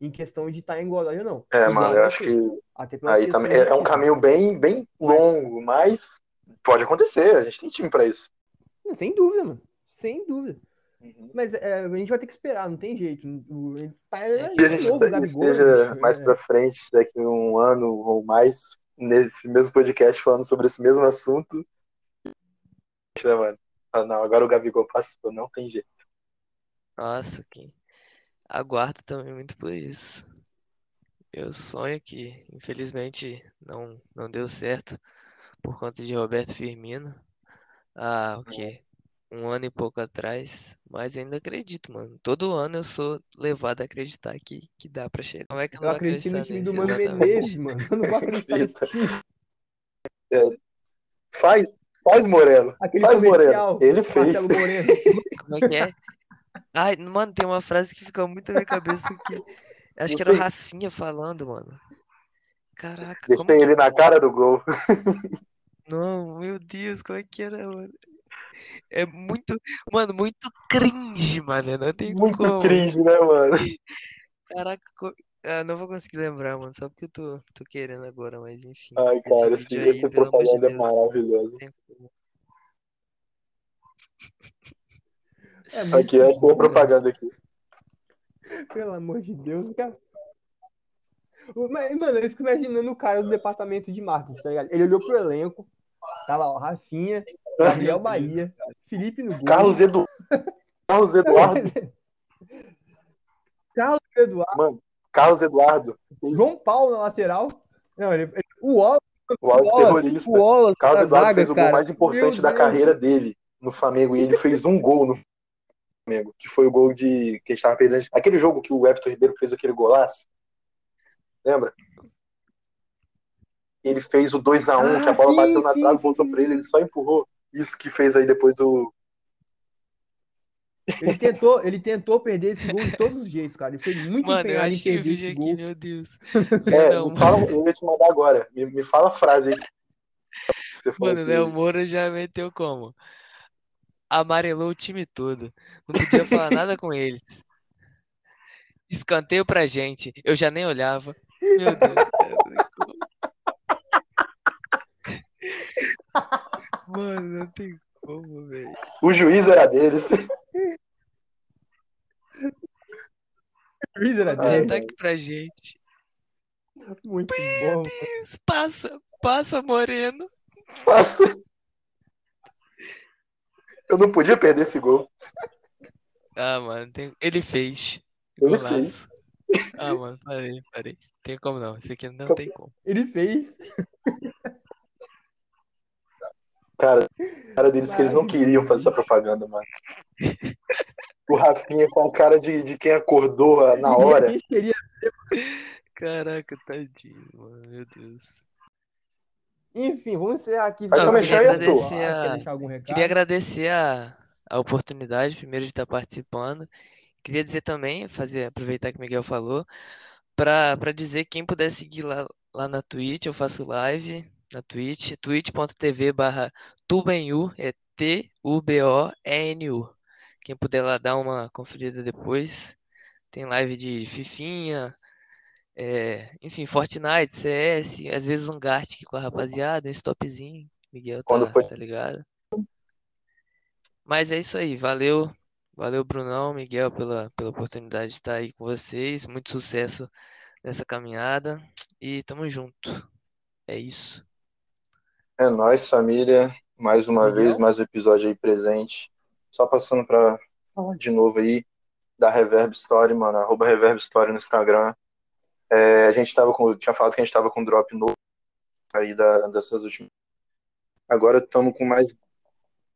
em questão de estar em igualdade ou não. É, mano, eu acho que aí também é, é um caminho bem, bem longo, mas pode acontecer. A gente tem time pra isso. Sem dúvida, mano. Sem dúvida. Uhum. Mas é, a gente vai ter que esperar, não tem jeito. O- ele tá É E a gente novo, né, esteja bicho? mais É. pra frente, daqui a um ano ou mais, nesse mesmo podcast, falando sobre esse mesmo assunto. Né, mano? Ah, não, agora o Gabigol passou, não tem jeito. Nossa, que aguardo também muito por isso. Meu sonho que infelizmente não não deu certo por conta de Roberto Firmino. Ah, o quê? Um ano e pouco atrás. Mas ainda acredito, mano. Todo ano eu sou levado a acreditar que, que dá pra chegar. Como é que eu Eu não acredito no time do? Mano. Menezes, mano. Eu não vou [laughs] acreditar nesse time. Faz, faz Moreno. Aquele Faz Moreno. Ele fez. [laughs] Como é que é? Ai, mano, tem uma frase que fica muito na minha cabeça que. [laughs] Acho Não que era o. Rafinha falando, mano. Caraca, como Deixei que. ele na cara do gol. Não, meu Deus, como é que era, mano? É muito. Mano, muito cringe, mano. Não tem Muito como. cringe, né, mano? Caraca, co- ah, não vou conseguir lembrar, mano. Só porque eu tô, tô querendo agora, mas enfim. Ai, Esse cara, esse, vídeo aí, amor de propaganda é Deus, tem como. É Aqui, é bom, propaganda aqui. Pelo amor de Deus, cara. Mas, mano, eu fico imaginando o cara do departamento de marketing, tá ligado? Ele olhou pro elenco, tava lá, o Rafinha, Gabriel. Bahia, Felipe no gol. Carlos Edu... Carlos Eduardo. [laughs] Carlos Eduardo, Mano, Carlos Eduardo. João Paulo na lateral. Não, ele, ele- o Wallace, O Wallace terrorista. o Wallace Carlos Eduardo zaga, fez o gol cara. mais importante Meu da Deus. carreira dele no Flamengo. E ele fez um gol no Flamengo, que foi o gol de que estava perdendo. Aquele jogo que o Everton Ribeiro fez aquele golaço. Lembra? Ele fez o 2x1, Ah, que a bola sim, bateu na trave, voltou sim, pra ele, ele só empurrou. Isso que fez aí depois o. Ele tentou, ele tentou perder esse gol de todos os jeitos, cara. Ele foi muito Mano, eu empenhado em achei o perder vídeo esse aqui, gol. meu Deus. [laughs] É, Não, me fala, eu ia te mandar agora. Me, me fala a frase aí. que Você [laughs] falou Mano, que- Léo Moura já meteu como? Amarelou o time todo. Não podia falar nada com eles. Escanteio pra gente. Eu já nem olhava. Meu Deus. [laughs] Mano, não tem como, velho. O juiz era deles. O juiz era Ah, dele. Ataque pra gente. Muito bom. Deus, passa, passa, Moreno. Nossa. Eu não podia perder esse gol. Ah, mano, tem... ele fez. Ele Golaço. Ah, mano, parei, parei. Tem como não. Esse aqui não tem como. Ele fez. Cara, a cara deles que eles não queriam fazer essa propaganda, mano. O Rafinha com a cara de, de quem acordou na hora. Caraca, tadinho, mano. Meu Deus. Enfim, vamos encerrar aqui. Faz só Você mexer aí, recado? Queria agradecer a, a oportunidade, primeiro, de estar participando. Queria dizer também, fazer, aproveitar que o Miguel falou, para para dizer quem puder seguir lá, lá na Twitch, eu faço live na Twitch, twitch.tv barra tubenyu, é T-U-B-O-E-N-U. Quem puder lá dar uma conferida depois. Tem live de Fifinha, é, enfim, Fortnite, CS, às vezes um Gartic com a rapaziada, um stopzinho. Miguel tá, foi- tá ligado? Mas é isso aí, valeu. Valeu, Brunão, Miguel, pela, pela oportunidade de estar aí com vocês. Muito sucesso nessa caminhada e tamo junto. É isso. É nóis, família. Mais uma Miguel? vez, mais um episódio aí presente. Só passando pra falar de novo aí da Reverb Story, mano. Arroba Reverb Story no Instagram. É, a gente tava com. Tinha falado que a gente tava com drop novo aí da, dessas últimas. Agora estamos com mais.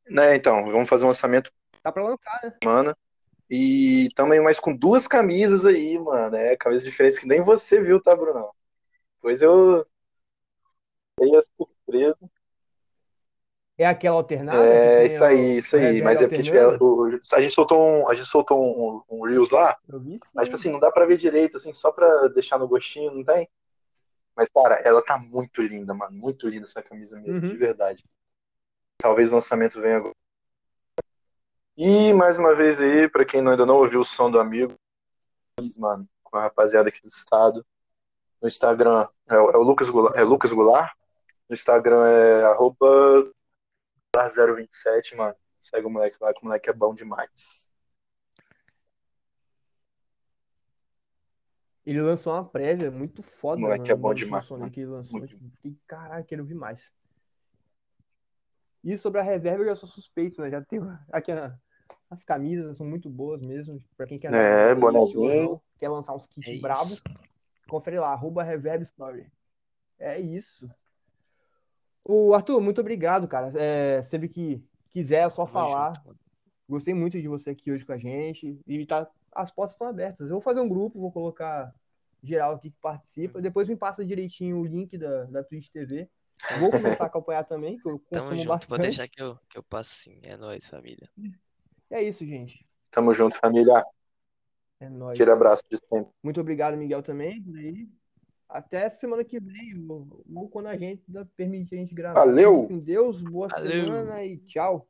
Né, então, vamos fazer um lançamento Tá pra lançar, né? semana. E também mais com duas camisas aí, mano. É, camisas diferentes que nem você viu, tá, Brunão? Pois eu. Dei a surpresa. É aquela alternada? É, isso aí, isso aí. Revelio Mas é porque tipo, alternando? o- a gente soltou um, a gente soltou um, um Reels lá, vi mas tipo assim, não dá pra ver direito, assim, só pra deixar no gostinho, não tem? Mas, cara, ela tá muito linda, mano. Muito linda essa camisa mesmo, Uhum. de verdade. Talvez o lançamento venha agora. E mais uma vez aí, pra quem ainda não ouviu o som do amigo, mano, com a rapaziada aqui do estado. No Instagram é, o- é o Lucas Goulart, é Lucas Goulart. No Instagram é arroba 027, mano. Segue o moleque lá, que o moleque é bom demais. Ele lançou uma prévia muito foda, Moleque mano, é bom demais, mano. que ele lançou. Muito. Tipo, fiquei, caralho, quero ouvir mais. E sobre a reverb, eu já sou suspeito, né? Já tenho [laughs] aqui a- as camisas, são muito boas mesmo. Pra quem quer É, não, quer lançar uns É kits brabo, confere lá, arroba Reverb Story. É isso. O Arthur, muito obrigado, cara. É, sempre que quiser, é só Tamo falar. Gostei muito de você aqui hoje com a gente. E tá, as portas estão abertas. Eu vou fazer um grupo, vou colocar geral aqui que participa. Depois me passa direitinho o link da, da Twitch TV. Vou começar a acompanhar também, que eu Tamo consumo junto. bastante. Pode deixar que eu, que eu passo sim. É nóis, família. É isso, gente. Tamo junto, família. É nóis. Aquele abraço de sempre. Muito obrigado, Miguel, também. por aí. Até semana que vem, ou, ou quando a gente permitir a gente gravar. Valeu! Com Deus, boa Valeu! semana e tchau.